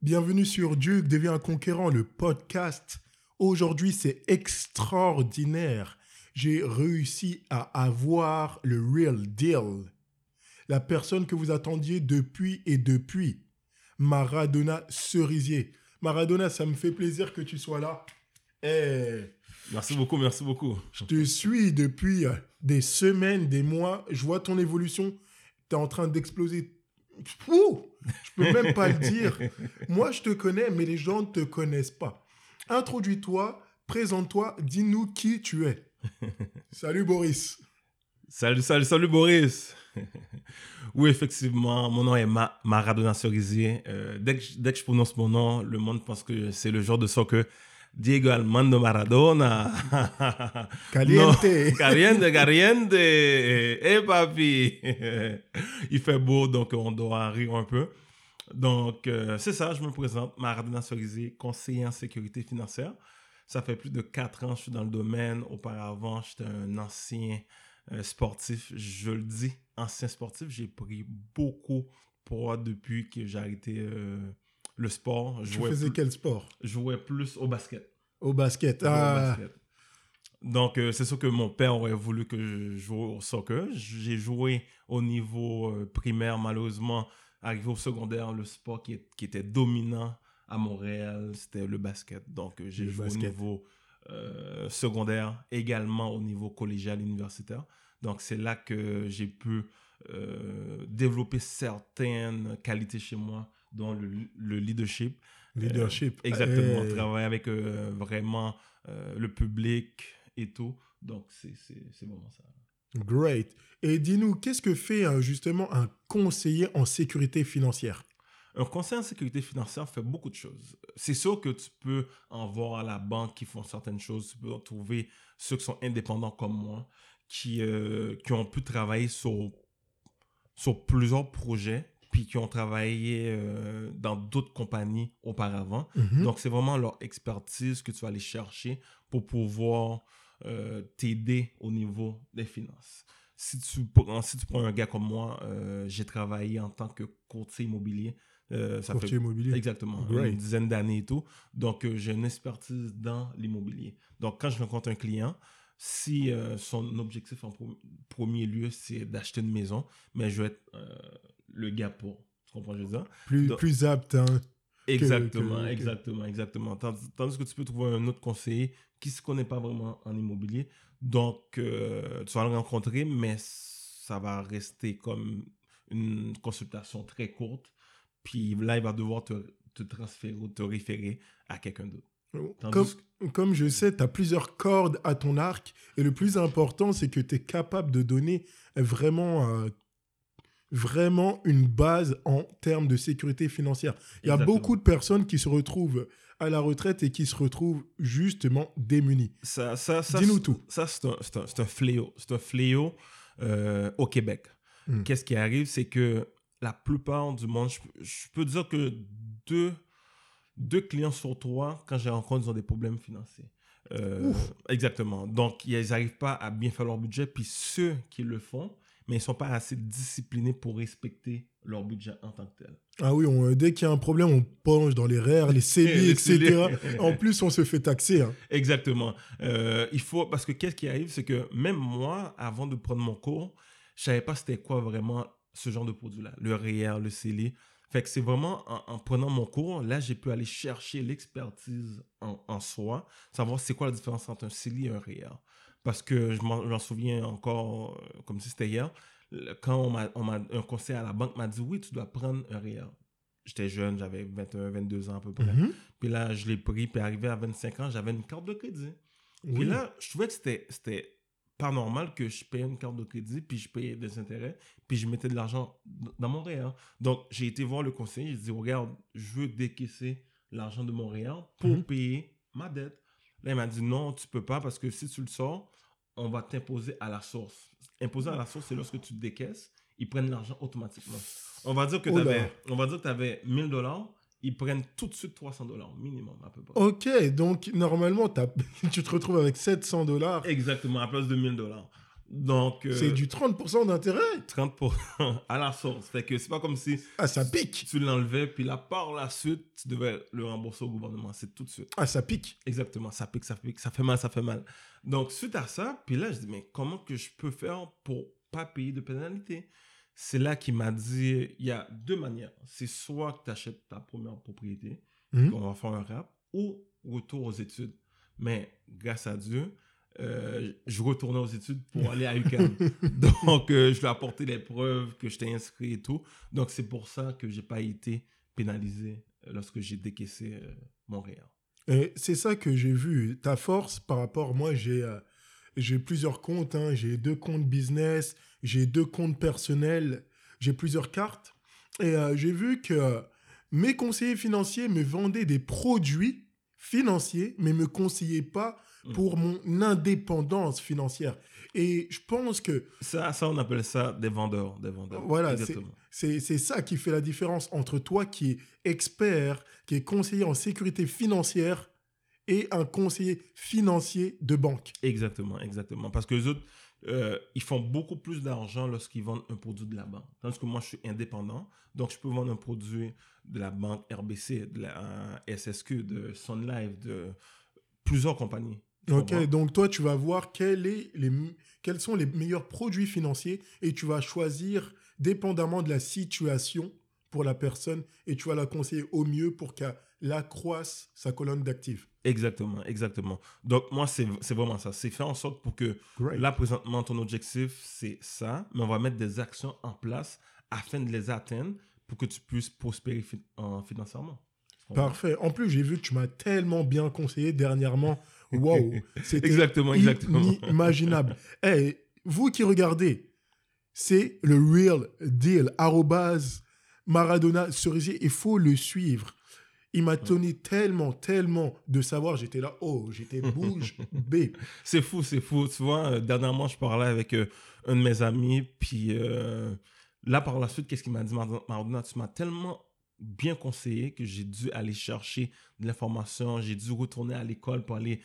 Bienvenue sur Duke devient un conquérant, le podcast. Aujourd'hui, c'est extraordinaire. J'ai réussi à avoir le real deal. La personne que vous attendiez depuis et depuis. Maradona Cerisier. Maradona, ça me fait plaisir que tu sois là. Eh, Merci beaucoup, merci beaucoup. je te suis depuis des semaines, des mois. Je vois ton évolution. Tu es en train d'exploser. Ouh, je peux même pas le dire. Moi, je te connais, mais les gens ne te connaissent pas. Introduis-toi, présente-toi, dis-nous qui tu es. Salut Boris. Salut, salut, salut Boris. oui, effectivement, mon nom est Ma- Maradona Cerisier. Euh, dès, que, je- dès que je prononce mon nom, le monde pense que c'est le genre de soccer. Diego Armando Maradona. Caliente. Caliente, caliente. Eh, papi. Il fait beau, donc on doit rire un peu. Donc, euh, c'est ça, je me présente. Maradona Cerisier, conseiller en sécurité financière. Ça fait plus de quatre ans que je suis dans le domaine. Auparavant, j'étais un ancien euh, sportif. Je le dis, ancien sportif. J'ai pris beaucoup poids depuis que j'ai arrêté euh, le sport. Je faisais plus, quel sport? Je jouais plus au basket. Au basket. Au Ah, basket. Donc, euh, c'est sûr que mon père aurait voulu que je joue au soccer. J'ai joué au niveau euh, primaire, malheureusement. Arrivé au secondaire, le sport qui, est- qui était dominant à Montréal, c'était le basket. Donc, euh, j'ai joué basket. au niveau secondaire, également au niveau collégial universitaire. Donc, c'est là que j'ai pu euh, développer certaines qualités chez moi, dont le, le leadership. leadership. Euh, exactement. Eh, Travailler avec euh, vraiment le public et tout. Donc, c'est vraiment ça. Great. Et dis-nous, qu'est-ce que fait justement un conseiller en sécurité financière? Un conseiller en sécurité financière fait beaucoup de choses. C'est sûr que tu peux en voir à la banque qui font certaines choses. Tu peux en trouver ceux qui sont indépendants comme moi, qui, euh, qui ont pu travailler sur, sur plusieurs projets, puis qui ont travaillé euh, dans d'autres compagnies auparavant. Mhm. Donc, c'est vraiment leur expertise que tu vas aller chercher pour pouvoir euh, t'aider au niveau des finances. Si tu, prends- si tu prends un gars comme moi, euh, j'ai travaillé en tant que courtier immobilier. ça Courtier fait immobilier. exactement une dizaine d'années et tout. Donc, j'ai une expertise dans l'immobilier. Donc, quand je rencontre un client, si euh, son objectif en premier lieu, c'est d'acheter une maison, mais je vais être euh, le gars pour. Tu comprends ce que je veux dire? Plus, Donc- plus apte. hein. Exactement, que- que- exactement, exactement. Tandis, tandis que tu peux trouver un autre conseiller qui ne se connaît pas vraiment en immobilier. Donc, euh, tu vas le rencontrer, mais ça va rester comme une consultation très courte. Puis là, il va devoir te, te transférer ou te référer à quelqu'un d'autre. Comme, comme je sais, tu as plusieurs cordes à ton arc. Et le plus important, c'est que tu es capable de donner vraiment, euh, vraiment une base en termes de sécurité financière. Il y a beaucoup de personnes qui se retrouvent à la retraite et qui se retrouvent justement démunies. Ça, ça, ça, Dis-nous tout. Ça, c'est un, un- un fléau. C'est un fléau euh, au Québec. Mm. Qu'est-ce qui arrive, c'est que la plupart du monde, je, je peux dire que deux, deux clients sur trois, quand j'ai rencontre, ils ont des problèmes financiers. Euh, exactement. Donc, ils n'arrivent pas à bien faire leur budget. Puis ceux qui le font, mais ils ne sont pas assez disciplinés pour respecter leur budget en tant que tel. Ah oui, on- dès qu'il y a un problème, on penche dans les REER, les CELI, etc. En plus, on se fait taxer. hein. Exactement. Euh, il faut parce que qu'est-ce qui arrive, c'est que même moi, avant de prendre mon cours, je savais pas c'était quoi vraiment ce genre de produit-là, le REER, le CELI. Fait que c'est vraiment en, en prenant mon cours, là, j'ai pu aller chercher l'expertise en, en soi, savoir c'est quoi la différence entre un CELI et un REER. Parce que je m'en j'en souviens encore euh, comme si c'était hier, quand on m'a, un conseiller à la banque m'a dit oui, tu dois prendre un REER. J'étais jeune, j'avais 21, 22 ans à peu près. Mhm. Puis là, je l'ai pris, puis arrivé à 25 ans, j'avais une carte de crédit. Oui. Puis là, je trouvais que c'était pas normal que je paye une carte de crédit, puis je payais des intérêts, puis je mettais de l'argent dans mon REER. Donc, j'ai été voir le conseiller, j'ai dit, regarde, je veux décaisser l'argent de mon REER pour Mhm. payer ma dette. Là, il m'a dit, non, tu peux pas, parce que si tu le sors, on va t'imposer à la source. Imposer à la source, c'est lorsque tu décaisses, ils prennent l'argent automatiquement. On va dire que là. t'avais- on va dire que tu avais 1000 dollars, ils prennent tout de suite 300 dollars minimum à peu près. Ok, donc normalement, tu te retrouves avec 700 dollars. Exactement, à place de 1000 dollars. Donc, euh, C'est du 30% d'intérêt? 30% à la source. Fait que c'est pas comme si Ah, ça pique tu l'enlevais, puis là, par la suite, tu devais le rembourser au gouvernement. C'est tout de suite. Ah, ça pique Exactement, ça pique, ça pique, ça fait mal, ça fait mal. Donc, suite à ça, puis là, je dis, mais comment que je peux faire pour pas payer de pénalité? C'est là qu'il m'a dit, il y a deux manières. C'est soit que tu achètes ta première propriété, Mhm. on va faire un rap, ou retour aux études. Mais grâce à Dieu, euh, je retournais aux études pour aller à UQAM. Donc, euh, je lui ai apporté les preuves que j'étais inscrit et tout. Donc, c'est pour ça que j'ai pas été pénalisé euh, lorsque j'ai décaissé euh, Montréal. Et c'est ça que j'ai vu. Ta force par rapport, moi, j'ai j'ai plusieurs comptes. hein. J'ai deux comptes business, j'ai deux comptes personnels, j'ai plusieurs cartes. Et euh, j'ai vu que mes conseillers financiers me vendaient des produits financiers, mais me conseillaient pas Mm. pour mon indépendance financière. Et je pense que Ça, ça, on appelle ça des vendeurs. Des vendeurs. Voilà, c'est c'est ça qui fait la différence entre toi qui es expert, qui est conseiller en sécurité financière, et un conseiller financier de banque. Exactement, exactement. Parce que les autres, euh, ils font beaucoup plus d'argent lorsqu'ils vendent un produit de la banque. Tandis que moi, je suis indépendant. Donc, je peux vendre un produit de la banque RBC, de la euh, SSQ, de Sun Life, de plusieurs compagnies. Ok, donc toi, tu vas voir quel est les, quels sont les meilleurs produits financiers et tu vas choisir dépendamment de la situation pour la personne et tu vas la conseiller au mieux pour qu'elle accroisse sa colonne d'actifs. Exactement, exactement. Donc, moi, c'est vraiment ça. C'est faire en sorte pour que Great. là, présentement, ton objectif, c'est ça, mais on va mettre des actions en place afin de les atteindre pour que tu puisses prospérer fi- en- financièrement. Parfait. En plus, j'ai vu que tu m'as tellement bien conseillé dernièrement. Wow, c'était Exactement, exactement. inimaginable. Eh, vous qui regardez, c'est le real deal. Arrobase Maradona Cerisier. Il faut le suivre. Il m'a donné tellement, tellement de savoir. J'étais là, oh, j'étais bouge bée. C'est fou, c'est fou. Tu vois, euh, dernièrement, je parlais avec euh, un de mes amis, puis euh, là, par la suite, qu'est-ce qu'il m'a dit, Mar- Maradona, tu m'as tellement bien conseillé que j'ai dû aller chercher de l'information, j'ai dû retourner à l'école pour aller,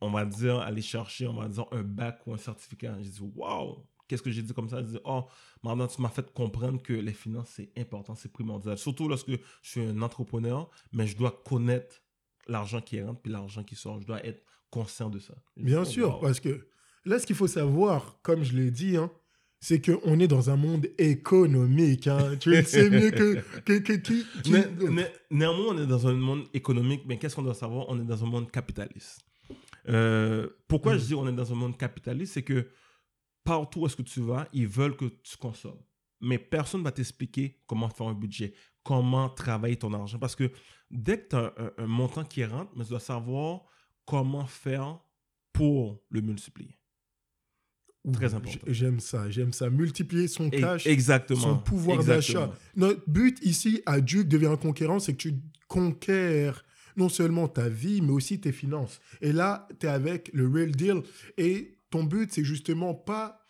on va dire, aller chercher, on va dire, un bac ou un certificat. J'ai dit, waouh, qu'est-ce que j'ai dit comme ça? J'ai dit, oh, Maradona, tu m'as fait comprendre que les finances, c'est important, c'est primordial. Surtout lorsque je suis un entrepreneur, mais je dois connaître l'argent qui rentre puis l'argent qui sort. Je dois être conscient de ça. Bien oh, sûr, parce que là, ce qu'il faut savoir, comme je l'ai dit, hein, c'est qu'on est dans un monde économique. hein. Tu le sais mieux que, que, que qui, né- néanmoins, on est dans un monde économique, mais qu'est-ce qu'on doit savoir? On est dans un monde capitaliste. Euh, pourquoi Mm. je dis on est dans un monde capitaliste? C'est que partout où est-ce que tu vas, ils veulent que tu consommes. Mais personne ne va t'expliquer comment faire un budget, comment travailler ton argent. Parce que dès que tu as un, un montant qui rentre, mais tu dois savoir comment faire pour le multiplier. Très important. J'aime ça, j'aime ça. Multiplier son cash, exactement. son pouvoir d'achat. Notre but ici à Duke devient un conquérant, c'est que tu conquiers non seulement ta vie, mais aussi tes finances. Et là, tu es avec le real deal. Et ton but, c'est justement pas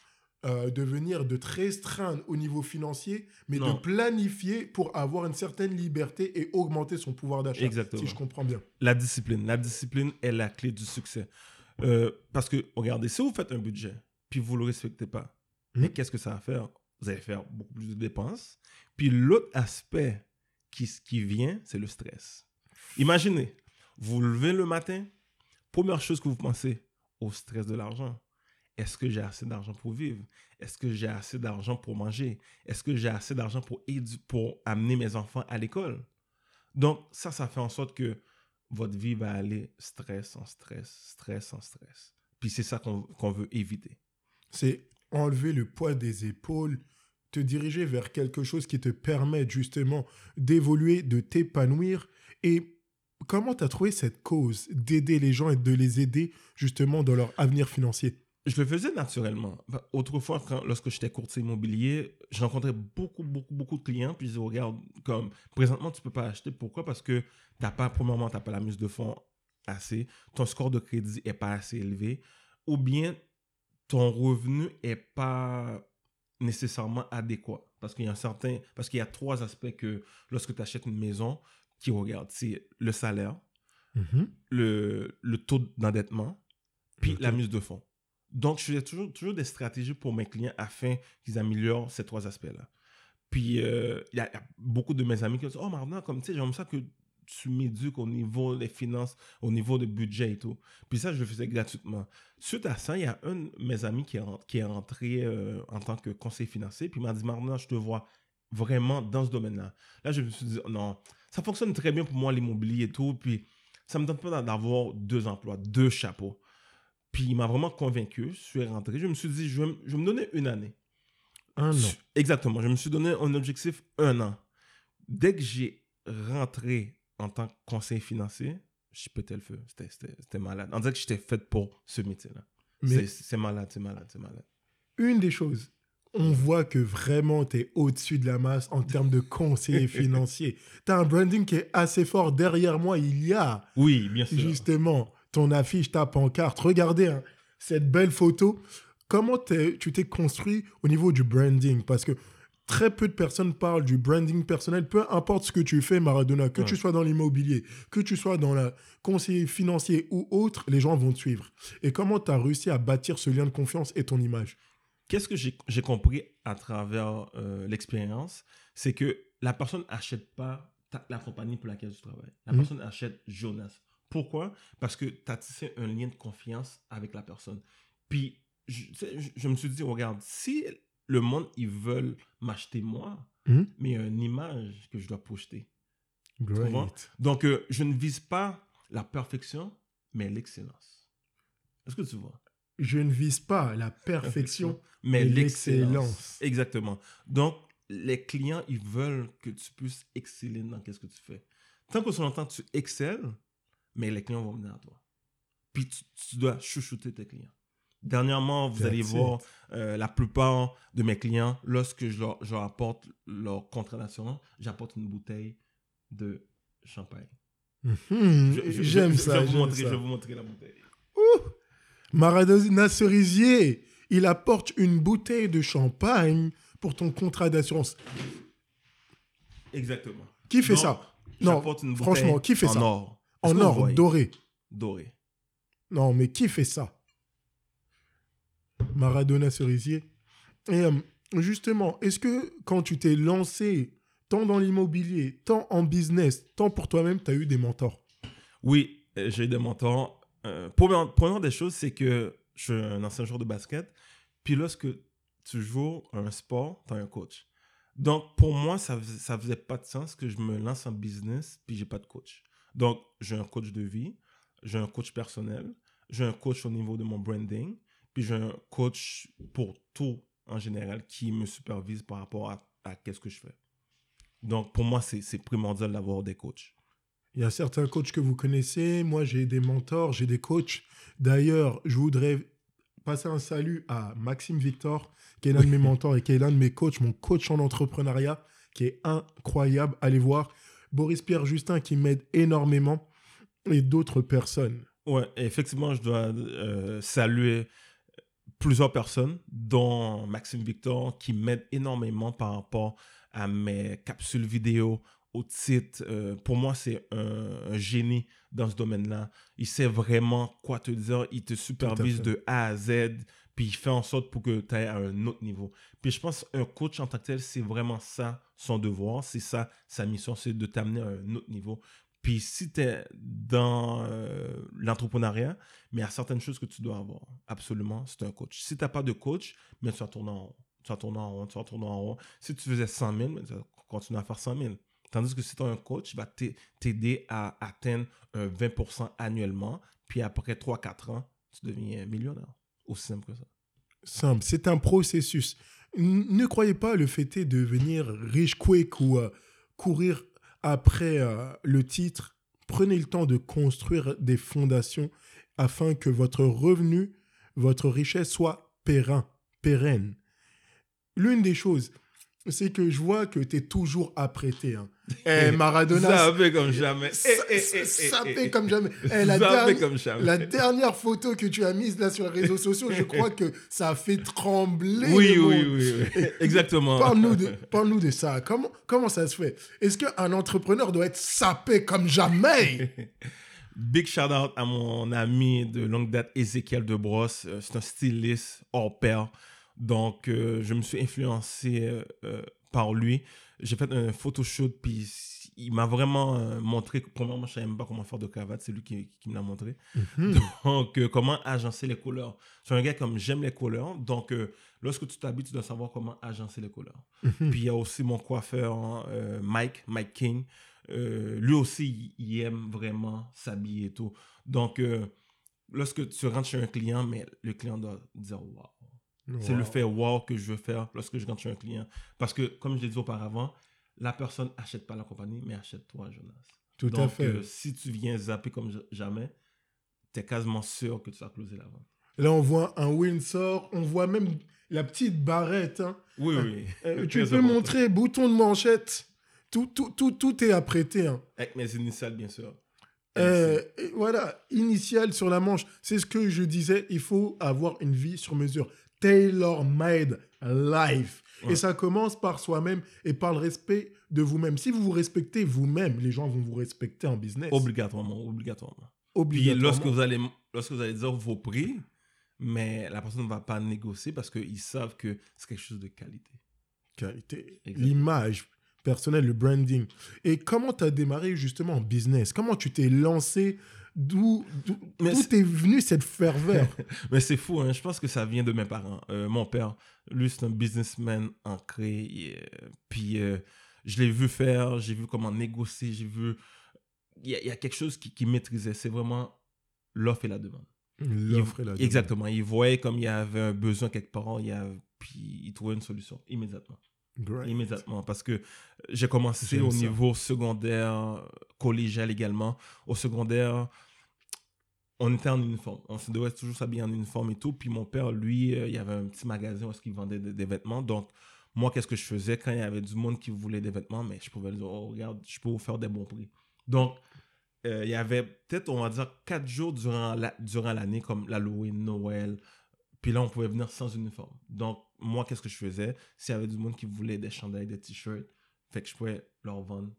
euh, de venir de te restreindre au niveau financier, mais Non. de planifier pour avoir une certaine liberté et augmenter son pouvoir d'achat. Exactement. Si je comprends bien. La discipline. La discipline est la clé du succès. Euh, parce que, regardez, si vous faites un budget, puis vous ne le respectez pas, Mhm. mais qu'est-ce que ça va faire? Vous allez faire beaucoup plus de dépenses. Puis l'autre aspect qui, qui vient, c'est le stress. Imaginez, vous levez le matin, première chose que vous pensez, au stress de l'argent. Est-ce que j'ai assez d'argent pour vivre? Est-ce que j'ai assez d'argent pour manger? Est-ce que j'ai assez d'argent pour, pour amener mes enfants à l'école? Donc, ça, ça fait en sorte que votre vie va aller stress en stress, stress en stress. Puis c'est ça qu'on qu'on veut éviter. c'est enlever le poids des épaules, te diriger vers quelque chose qui te permet justement d'évoluer, de t'épanouir. Et comment tu as trouvé cette cause d'aider les gens et de les aider justement dans leur avenir financier? Je le faisais naturellement. Autrefois, quand, lorsque j'étais courtier immobilier, je rencontrais beaucoup, beaucoup, beaucoup de clients. Puis je disais, regarde, comme présentement, tu ne peux pas acheter. Pourquoi? Parce que, t'as pas, premièrement, tu n'as pas la mise de fonds assez. Ton score de crédit n'est pas assez élevé. Ou bien, ton revenu n'est pas nécessairement adéquat. Parce qu'il y a un certain, parce qu'il y a trois aspects que lorsque tu achètes une maison qui regardent. C'est le salaire, le, le taux d'endettement, puis la mise de fonds. Donc, je faisais toujours, toujours des stratégies pour mes clients afin qu'ils améliorent ces trois aspects-là. Puis, euh, il y, a beaucoup de mes amis qui disent Oh, maintenant, comme tu sais, j'aime ça que tu m'éduques au niveau des finances, au niveau du budget et tout. Puis ça, je le faisais gratuitement. Suite à ça, il y a un de mes amis qui est, qui est entré euh, en tant que conseiller financier, puis il m'a dit Maintenant, je te vois vraiment dans ce domaine-là. Là, je me suis dit Non, ça fonctionne très bien pour moi, l'immobilier et tout. Puis, ça me donne pas d'avoir deux emplois, deux chapeaux. Puis il m'a vraiment convaincu. Je suis rentré. Je me suis dit, je vais, me donner une année. Un an. Exactement. Je me suis donné un objectif un an. Dès que j'ai rentré en tant que conseiller financier, je pété le feu. C'était malade. On dirait que j'étais fait pour ce métier-là. C'est malade, c'est malade, c'est malade. Une des choses, on voit que vraiment tu es au-dessus de la masse en termes de conseiller financier. Tu as un branding qui est assez fort. Derrière moi, il y a. Oui, bien sûr. Justement, ton affiche, ta pancarte. Regardez hein, cette belle photo. Comment tu t'es construit au niveau du branding? Parce que très peu de personnes parlent du branding personnel, peu importe ce que tu fais, Maradona, que tu sois dans l'immobilier, que tu sois dans le conseiller financier ou autre, les gens vont te suivre. Et comment tu as réussi à bâtir ce lien de confiance et ton image? Qu'est-ce que j'ai compris à travers euh, l'expérience? C'est que la personne n'achète pas la compagnie pour laquelle tu travailles. La mhm. personne achète Jonas. Pourquoi? Parce que tu as tissé un lien de confiance avec la personne. Puis, je, me suis dit, regarde, si le monde, ils veulent m'acheter moi, mhm. mais il y a une image que je dois projeter. Great. Donc, euh, je ne vise pas la perfection, mais l'excellence. Est-ce que tu vois? Je ne vise pas la perfection, mais l'excellence. Exactement. Donc, les clients, ils veulent que tu puisses exceller dans ce que tu fais. Tant que longtemps tu excelles, mais les clients vont venir à toi. Puis tu, dois chouchouter tes clients. Dernièrement, vous allez voir euh, la plupart de mes clients, lorsque je leur, apporte leur contrat d'assurance, j'apporte une bouteille de champagne. Mhm. J'aime ça. Je vais, vous montrer, la bouteille. Maradona Cerisier, il apporte une bouteille de champagne pour ton contrat d'assurance. Exactement. Qui fait ça? Non, franchement, qui fait en ça? or. En or, doré. Doré? Non, mais qui fait ça? Maradona Cerisier. Et euh, justement, est-ce que quand tu t'es lancé tant dans l'immobilier, tant en business, tant pour toi-même, tu as eu des mentors? Oui, euh, j'ai eu des mentors. Euh, première, des choses, c'est que je suis un ancien joueur de basket. Puis lorsque tu joues un sport, tu as un coach. Donc, pour moi, ça ne faisait pas de sens que je me lance en business puis j'ai pas de coach. Donc, j'ai un coach de vie, j'ai un coach personnel, j'ai un coach au niveau de mon branding, puis j'ai un coach pour tout en général qui me supervise par rapport à, à qu'est-ce que je fais. Donc, pour moi, c'est primordial d'avoir des coachs. Il y a certains coachs que vous connaissez. Moi, j'ai des mentors, j'ai des coachs. D'ailleurs, je voudrais passer un salut à Maxime Victor, qui est l'un de mes mentors et qui est l'un de mes coachs, mon coach en entrepreneuriat, qui est incroyable. Allez voir. Boris Pierre Justin, qui m'aide énormément, et d'autres personnes. Ouais, effectivement, je dois euh, saluer plusieurs personnes, dont Maxime Victor, qui m'aide énormément par rapport à mes capsules vidéo, au titre. Euh, pour moi, c'est un, génie dans ce domaine-là. Il sait vraiment quoi te dire. Il te supervise de A à Z. Puis il fait en sorte pour que tu ailles un autre niveau. Puis je pense qu'un coach en tant que tel, c'est vraiment ça son devoir. C'est ça sa mission, c'est de t'amener à un autre niveau. Puis si tu es dans euh, l'entrepreneuriat, mais il y a certaines choses que tu dois avoir. Absolument, c'est un coach. Si tu n'as pas de coach, tu vas tourner en rond. Tu vas tourner en rond, tu vas tourner en rond. Si tu faisais 100 000, tu vas continuer à faire 100 000. Tandis que si tu as un coach, il va t'aider à atteindre un 20% annuellement. Puis après 3-4 ans, tu deviens millionnaire. Aussi simple que ça. Simple. C'est un processus. Ne croyez pas le fait de devenir riche quick ou euh, courir après euh, le titre. Prenez le temps de construire des fondations afin que votre revenu, votre richesse soit pérenne. L'une des choses, c'est que je vois que tu es toujours apprêté. Hein. Eh, Maradona. Ça fait comme jamais. Ça, fait comme jamais. Eh, la, dernière, comme jamais. la dernière photo que tu as mise là sur les réseaux sociaux, je crois que ça a fait trembler. Oui, oui, oui, oui, Exactement. Parle-nous de, parle de ça. Comment, comment ça se fait? Est-ce qu'un entrepreneur doit être sapé comme jamais? Big shout out à mon ami de longue date, Ezekiel de Brosse. Euh, C'est un styliste hors pair. Donc, euh, je me suis influencé euh, euh, par lui. J'ai fait un photoshoot, puis il m'a vraiment euh, montré. Premièrement, je ne savais même pas comment faire de cravate. C'est lui qui, qui me l'a montré. Mhm. Donc, comment agencer les couleurs. Je suis un gars comme j'aime les couleurs. Donc, lorsque tu t'habilles, tu dois savoir comment agencer les couleurs. Mhm. Puis, il y a aussi mon coiffeur, hein, Mike, Mike King. Lui aussi, il, aime vraiment s'habiller et tout. Donc, lorsque tu rentres chez un client, mais le client doit dire wow. C'est le fait wow que je veux faire lorsque je rentre chez un client. Parce que, comme je l'ai dit auparavant, la personne achète pas la compagnie, mais achète toi, Jonas. Tout Donc, à fait. euh, si tu viens zapper comme ja- jamais, tu es quasiment sûr que tu vas closer la vente. Là, on voit un Windsor, on voit même la petite barrette. hein. Oui, oui. Euh, Très tu peux important. montrer bouton de manchette. Tout, tout, tout, tout est apprêté. hein. Avec mes initiales, bien sûr. Euh, voilà, initial sur la manche. C'est ce que je disais, il faut avoir une vie sur mesure. Tailor-made life. Ouais. Et ça commence par soi-même et par le respect de vous-même. Si vous vous respectez vous-même, les gens vont vous respecter en business. Obligatoirement, obligatoirement. Puis Obligatoirement. lorsque vous, allez, lorsque vous allez dire vos prix, mais la personne ne va pas négocier parce qu'ils savent que c'est quelque chose de qualité. Qualité. L'image personnelle, le branding. Et comment tu as démarré justement en business? Comment tu t'es lancé D'où d'où- Mais d'où c'est- t'es venu cette ferveur? Mais c'est fou, hein. je pense que ça vient de mes parents. Euh, mon père, lui, c'est un businessman ancré. et, euh, puis euh, je l'ai vu faire, j'ai vu comment négocier, j'ai vu. Il y, a- il y a quelque chose qui, qui maîtrisait. C'est vraiment l'offre et la demande. L'offre et la demande. Exactement. Il voyait comme il y avait un besoin quelque part, il y a- puis il trouvait une solution immédiatement. Great. Immédiatement. Parce que j'ai commencé au ça. niveau secondaire, collégial également. Au secondaire, on était en uniforme. On se devait toujours s'habiller en uniforme et tout. Puis mon père, lui, euh, il y avait un petit magasin où qu'il vendait des, vêtements. Donc, moi, qu'est-ce que je faisais quand il y avait du monde qui voulait des vêtements, mais je pouvais dire, oh, regarde, je peux vous faire des bons prix. Donc, euh, il y avait peut-être, on va dire, quatre jours durant l'année, comme l'Halloween, Noël. Puis là, on pouvait venir sans uniforme. Donc, moi, qu'est-ce que je faisais? S'il y avait du monde qui voulait des chandails, des t-shirts, fait que je pouvais leur vendre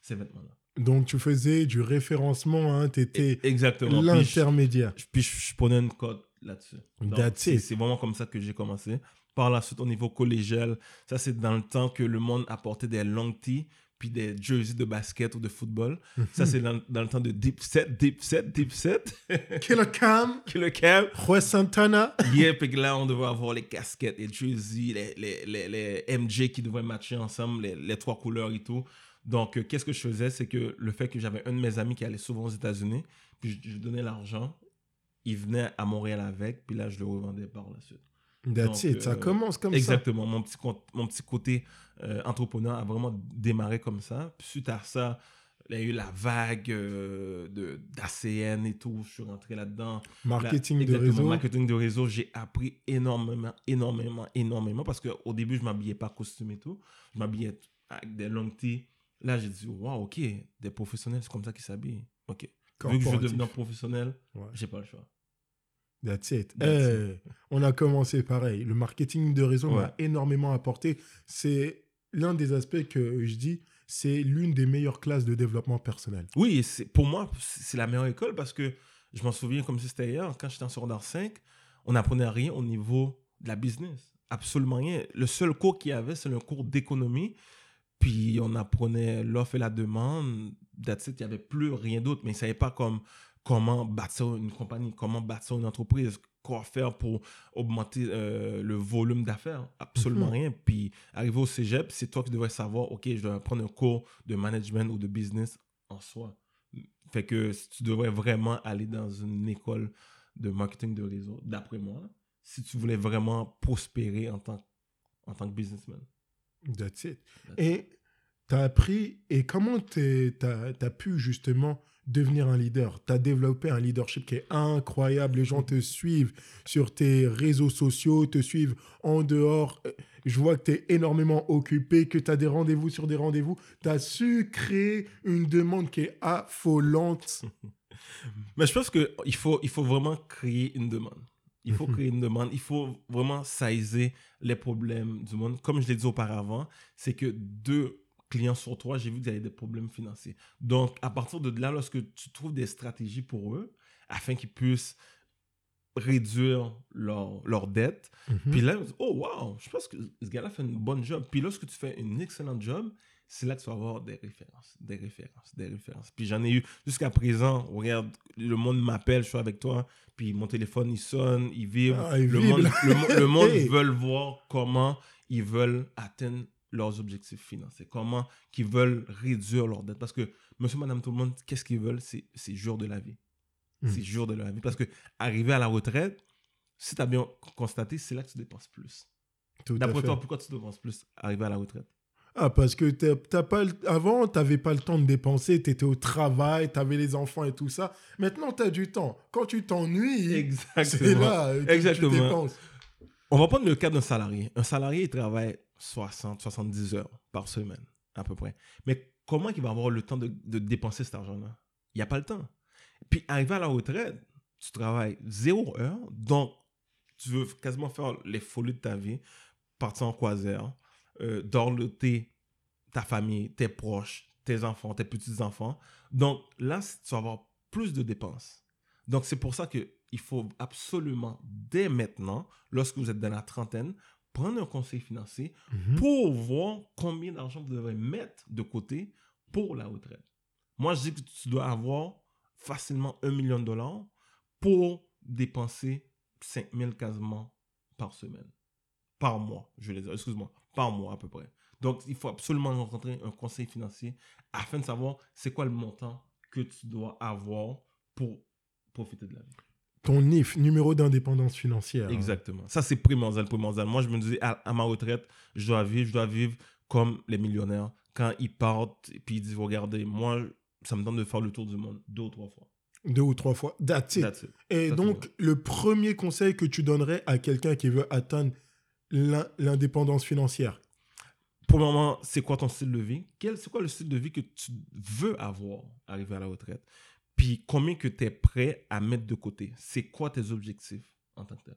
ces vêtements-là. Donc tu faisais du référencement, hein, tu étais. Puis l'intermédiaire. puis je, prenais une code là-dessus. C'est vraiment comme ça que j'ai commencé. Par la suite, au niveau collégial, ça c'est dans le temps que le monde apportait des long tees puis des jerseys de basket ou de football. Ça c'est dans, dans le temps de Deep Set, Deep Set, Deep Set. Killer Cam, Killer Cam. Roi Santana. Yeah, puis que là, on devait avoir les casquettes, les jerseys, les, les, les, les MJ qui devaient matcher ensemble, les, les trois couleurs et tout. Donc, euh, qu'est-ce que je faisais, c'est que le fait que j'avais un de mes amis qui allait souvent aux États-Unis, puis je, donnais l'argent, il venait à Montréal avec, puis là, je le revendais par la suite. That's Donc, it, ça euh, commence comme Exactement. Mon petit, mon petit côté euh, entrepreneur a vraiment démarré comme ça. Puis suite à ça, il y a eu la vague euh, de d'ACN et tout. Je suis rentré là-dedans. ça. Marketing de réseau. Marketing de réseau, j'ai appris énormément, énormément, énormément. Parce qu'au début, je m'habillais pas costume et tout. Je m'habillais avec des long tees. Là, j'ai dit, waouh, ok, des professionnels, c'est comme ça qu'ils s'habillent. Ok. Vu que je veux devenir professionnel, Ouais. j'ai pas le choix. That's it. That's on a commencé pareil. Le marketing de réseau Ouais. m'a énormément apporté. C'est l'un des aspects que je dis, c'est l'une des meilleures classes de développement personnel. Oui, pour moi, c'est la meilleure école parce que je m'en souviens comme si c'était hier, quand j'étais en secondaire 5, on n'apprenait rien au niveau de la business. Absolument rien. Le seul cours qu'il y avait, c'est le cours d'économie. Puis on apprenait l'offre et la demande. That's it. Il n'y avait plus rien d'autre. Mais ils ne savaient pas comme, comment bâtir une compagnie, comment bâtir une entreprise, quoi faire pour augmenter euh, le volume d'affaires. Absolument Mhm. rien. Puis arrivé au cégep, c'est toi qui devrais savoir, OK, je dois prendre un cours de management ou de business en soi. Fait que tu devrais vraiment aller dans une école de marketing de réseau, d'après moi, si tu voulais vraiment prospérer en tant, en tant que businessman. That's it. That's Et tu as appris, et comment tu as, pu justement devenir un leader? Tu as développé un leadership qui est incroyable. Les gens te suivent sur tes réseaux sociaux, te suivent en dehors. Je vois que tu es énormément occupé, que tu as des rendez-vous sur des rendez-vous. Tu as su créer une demande qui est affolante. Mais je pense qu'il faut, il faut vraiment créer une demande. Il faut Mhm. créer une demande. Il faut vraiment saisir les problèmes du monde. Comme je l'ai dit auparavant, c'est que deux clients sur toi, j'ai vu qu'ils avaient des problèmes financiers. Donc, à partir de là, lorsque tu trouves des stratégies pour eux, afin qu'ils puissent réduire leur, leur dette, Mhm. puis là, oh wow, je pense que ce gars-là fait une bonne job. Puis lorsque tu fais une excellente job, c'est là que tu vas avoir des références, des références, des références. Puis j'en ai eu jusqu'à présent. Regarde, le monde m'appelle, je suis avec toi, puis mon téléphone il sonne, il vibre. Ah, il le, vibre. Monde, le, mo- le monde Hey. veut voir comment ils veulent atteindre leurs objectifs financiers, comment ils veulent réduire leur dette. Parce que monsieur, madame, tout le monde, qu'est-ce qu'ils veulent? C'est jour de la vie. Mm. C'est jour de la vie. Parce que arriver à la retraite, si tu as bien constaté, c'est là que tu dépenses plus. D'après toi, pourquoi tu dépenses plus arrivé à la retraite? Ah, parce que t'as- t'as pas avant, tu n'avais pas le temps de dépenser, tu étais au travail, tu avais les enfants et tout ça. Maintenant, tu as du temps. Quand tu t'ennuies, c'est Exactement. là euh, que Exactement. tu dépenses. On va prendre le cas d'un salarié. Un salarié, il travaille 60, 70 heures par semaine, à peu près. Mais comment il va avoir le temps de, de dépenser cet argent-là? Il n'y a pas le temps. Puis, arrivé à la retraite, tu travailles zéro heure, donc tu veux quasiment faire les folies de ta vie, partir en croisière, euh, dorloter ta famille, tes proches, tes enfants, tes petits-enfants. Donc là, tu vas avoir plus de dépenses. Donc c'est pour ça qu'il faut absolument, dès maintenant, lorsque vous êtes dans la trentaine, prendre un conseil financier Mhm. pour voir combien d'argent vous devez mettre de côté pour la retraite. Moi, je dis que tu dois avoir facilement un million de dollars pour dépenser 5 000 quasiment par semaine. Par mois, je dire. Excuse-moi, par mois à peu près. Donc, il faut absolument rencontrer un conseil financier afin de savoir c'est quoi le montant que tu dois avoir pour profiter de la vie. Ton NIF, numéro d'indépendance financière. hein. Exactement. Ça, c'est primordial, primordial. Moi, je me disais, à, à ma retraite, je dois vivre, je dois vivre comme les millionnaires. Quand ils partent, et puis ils disent, regardez, moi, ça me donne de faire le tour du monde deux ou trois fois. Deux ou trois fois. That's it. That's it. Et donc, le premier conseil que tu donnerais à quelqu'un qui veut atteindre l'indépendance financière? Premièrement, c'est quoi ton style de vie? C'est quoi le style de vie que tu veux avoir arrivé à la retraite? Puis combien que tu es prêt à mettre de côté? C'est quoi tes objectifs en tant que tel?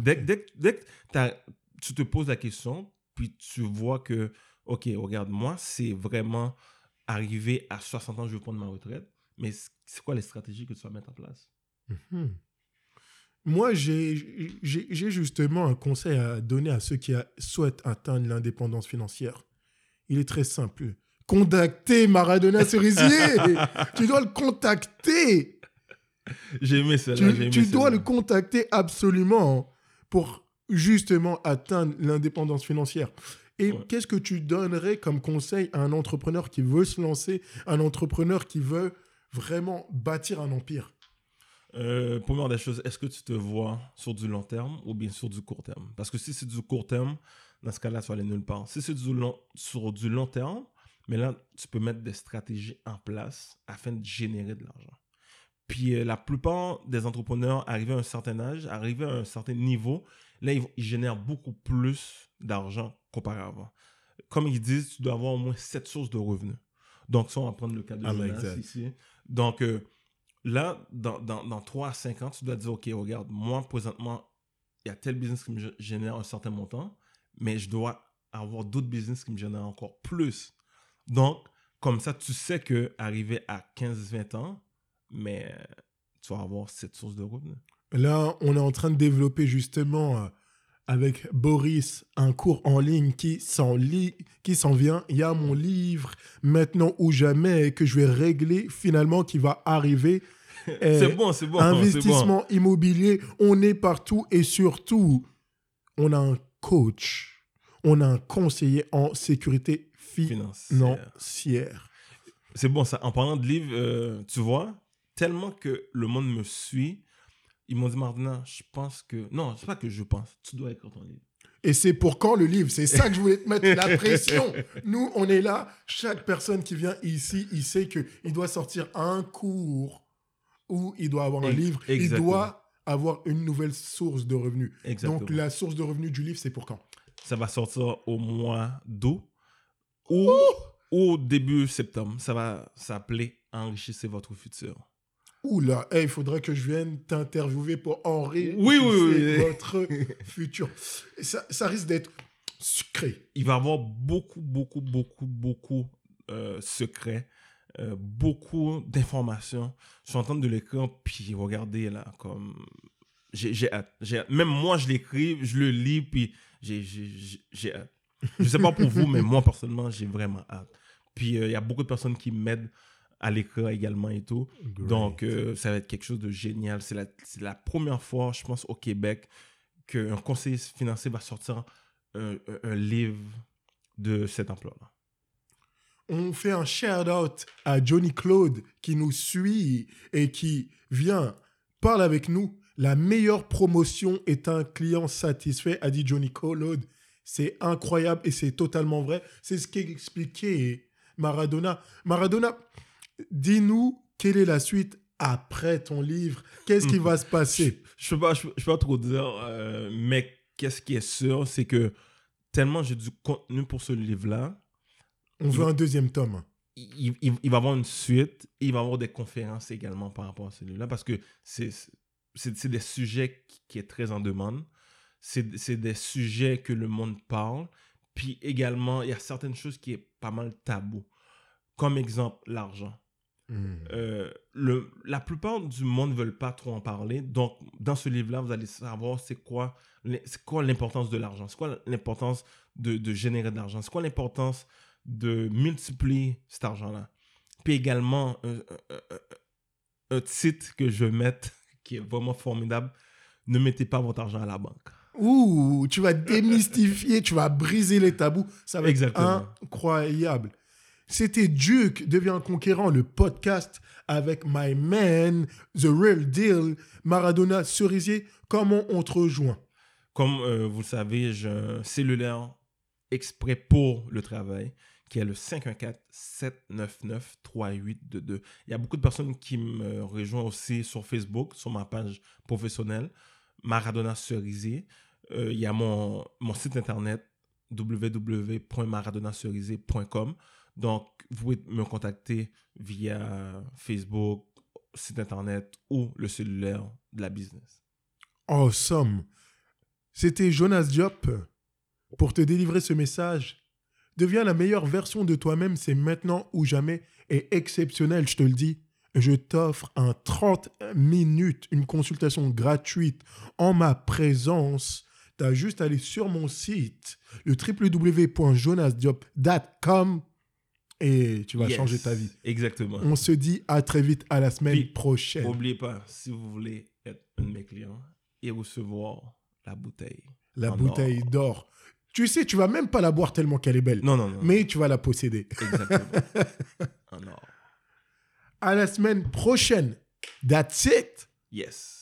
Dès, que- dès, que- dès que t'as- tu te poses la question, puis tu vois que, OK, regarde, moi, c'est vraiment arrivé à 60 ans, je veux prendre ma retraite, mais c'est quoi les stratégies que tu vas mettre en place? Mhm. Moi, j'ai justement un conseil à donner à ceux qui a- souhaitent atteindre l'indépendance financière. Il est très simple. Contacter Maradona Cerisier. tu dois le contacter. J'ai aimé j'ai Tu, aimé tu dois le contacter absolument pour justement atteindre l'indépendance financière. Et Ouais. qu'est-ce que tu donnerais comme conseil à un entrepreneur qui veut se lancer, un entrepreneur qui veut vraiment bâtir un empire? Euh, première des choses, est-ce que tu te vois sur du long terme ou bien sur du court terme? Parce que si c'est du court terme, dans ce cas-là, tu vas aller nulle part. Si c'est du long, sur du long terme, mais là, tu peux mettre des stratégies en place afin de générer de l'argent. Puis euh, la plupart des entrepreneurs arrivés à un certain âge, arrivés à un certain niveau, là, ils, génèrent beaucoup plus d'argent qu'auparavant. Comme ils disent, tu dois avoir au moins sept sources de revenus. Donc, ça, on va prendre le cas de like Jonas ici. Donc, euh, là, dans, dans, dans 3 à 5 ans, tu dois dire, OK, regarde, moi, présentement, il y a tel business qui me gé- génère un certain montant, mais je dois avoir d'autres business qui me génèrent encore plus. Donc, comme ça, tu sais que arrivé à 15-20 ans, mais euh, tu vas avoir cette source de revenus. Là, on est en train de développer justement euh, avec Boris un cours en ligne qui s'en qui s'en vient. Il y a mon livre maintenant ou jamais que je vais régler finalement qui va arriver. Eh, c'est bon, c'est bon. Investissement immobilier, on est partout et surtout, on a un coach, on a un conseiller en sécurité Financière. financière. C'est bon, ça. En parlant de livres, euh, tu vois, tellement que le monde me suit, ils m'ont dit, Martina, je pense que. Non, c'est pas que je pense. Tu dois écrire ton livre. Et c'est pour quand le livre? C'est ça que je voulais te mettre la pression. Nous, on est là. Chaque personne qui vient ici, il sait qu'il doit sortir un cours ou il doit avoir un Ex- livre. Il doit avoir une nouvelle source de revenus. Exactement. Donc, la source de revenus du livre, c'est pour quand? Ça va sortir au mois d'août ou au début septembre. Ça va s'appeler Enrichissez votre futur. Oula, hey, il faudrait que je vienne t'interviewer pour enrichir Oui, oui, oui. votre futur. Ça, ça risque d'être... Sucré. il va avoir beaucoup, beaucoup, beaucoup, beaucoup euh, secrets, euh, beaucoup d'informations. Je suis en train de l'écrire, puis regardez là, comme. J'ai hâte, hâte. Même moi, je l'écris, je le lis, puis j'ai- hâte. Je sais pas pour vous, mais moi, personnellement, j'ai vraiment hâte. Puis euh, il y a beaucoup de personnes qui m'aident à l'écrire également et tout. Donc, euh, ça va être quelque chose de génial. C'est la, la première fois, je pense, au Québec, qu'un conseiller financier va sortir un, un- un livre de cet emploi-là. On fait un shout-out à Johnny Claude qui nous suit et qui vient, parle avec nous. La meilleure promotion est un client satisfait, a dit Johnny Claude. C'est incroyable et c'est totalement vrai. C'est ce qu'expliquait Maradona. Maradona, dis-nous quelle est la suite après ton livre? Qu'est-ce qui va se passer? Je ne peux, peux pas trop dire, euh, mais qu'est-ce qui est sûr, c'est que tellement j'ai du contenu pour ce livre-là, On veut un deuxième tome. il, il- il va y avoir une suite, il va y avoir des conférences également par rapport à ce livre-là, parce que c'est des sujets qui, qui est très en demande. C'est des sujets que le monde parle. Puis également, il y a certaines choses qui est pas mal tabou. Comme exemple, l'argent. Euh, le, la plupart du monde ne veulent pas trop en parler. Donc, dans ce livre-là, vous allez savoir c'est quoi l'im- c'est quoi l'importance de l'argent, c'est quoi l'importance de, de générer de l'argent, c'est quoi l'importance de multiplier cet argent-là. Puis également, un, un- un- un titre que je vais mettre qui est vraiment formidable, ne mettez pas votre argent à la banque. Ouh, tu vas démystifier, tu vas briser les tabous. Ça va Exactement. être incroyable. C'était Duke devient conquérant, le podcast avec My Man, The Real Deal, Maradona Cerisier. Comment on te rejoint? Comme euh, vous le savez, j'ai un cellulaire exprès pour le travail qui est le 514-799-3822. Il y a beaucoup de personnes qui me rejoignent aussi sur Facebook, sur ma page professionnelle, Maradona Cerisier. Euh, il y a mon, mon site internet www.maradonacerisier.com. Donc, vous pouvez me contacter via Facebook, site internet ou le cellulaire de la business. Awesome. C'était Jonas Diop. Pour te délivrer ce message, deviens la meilleure version de toi-même, c'est maintenant ou jamais, et exceptionnel, je te le dis. Je t'offre un 30 minutes, une consultation gratuite en ma présence. Tu as juste à aller sur mon site, le www.jonasdiop.com et tu vas Yes, changer ta vie. Exactement. On se dit à très vite, à la semaine Puis, prochaine. N'oubliez pas, si vous voulez être un de mes clients et recevoir la bouteille. La bouteille or. d'or. Tu sais, tu vas même pas la boire tellement qu'elle est belle. Non, non, non. mais tu vas la posséder. Exactement. en or. À la semaine prochaine. That's it. Yes.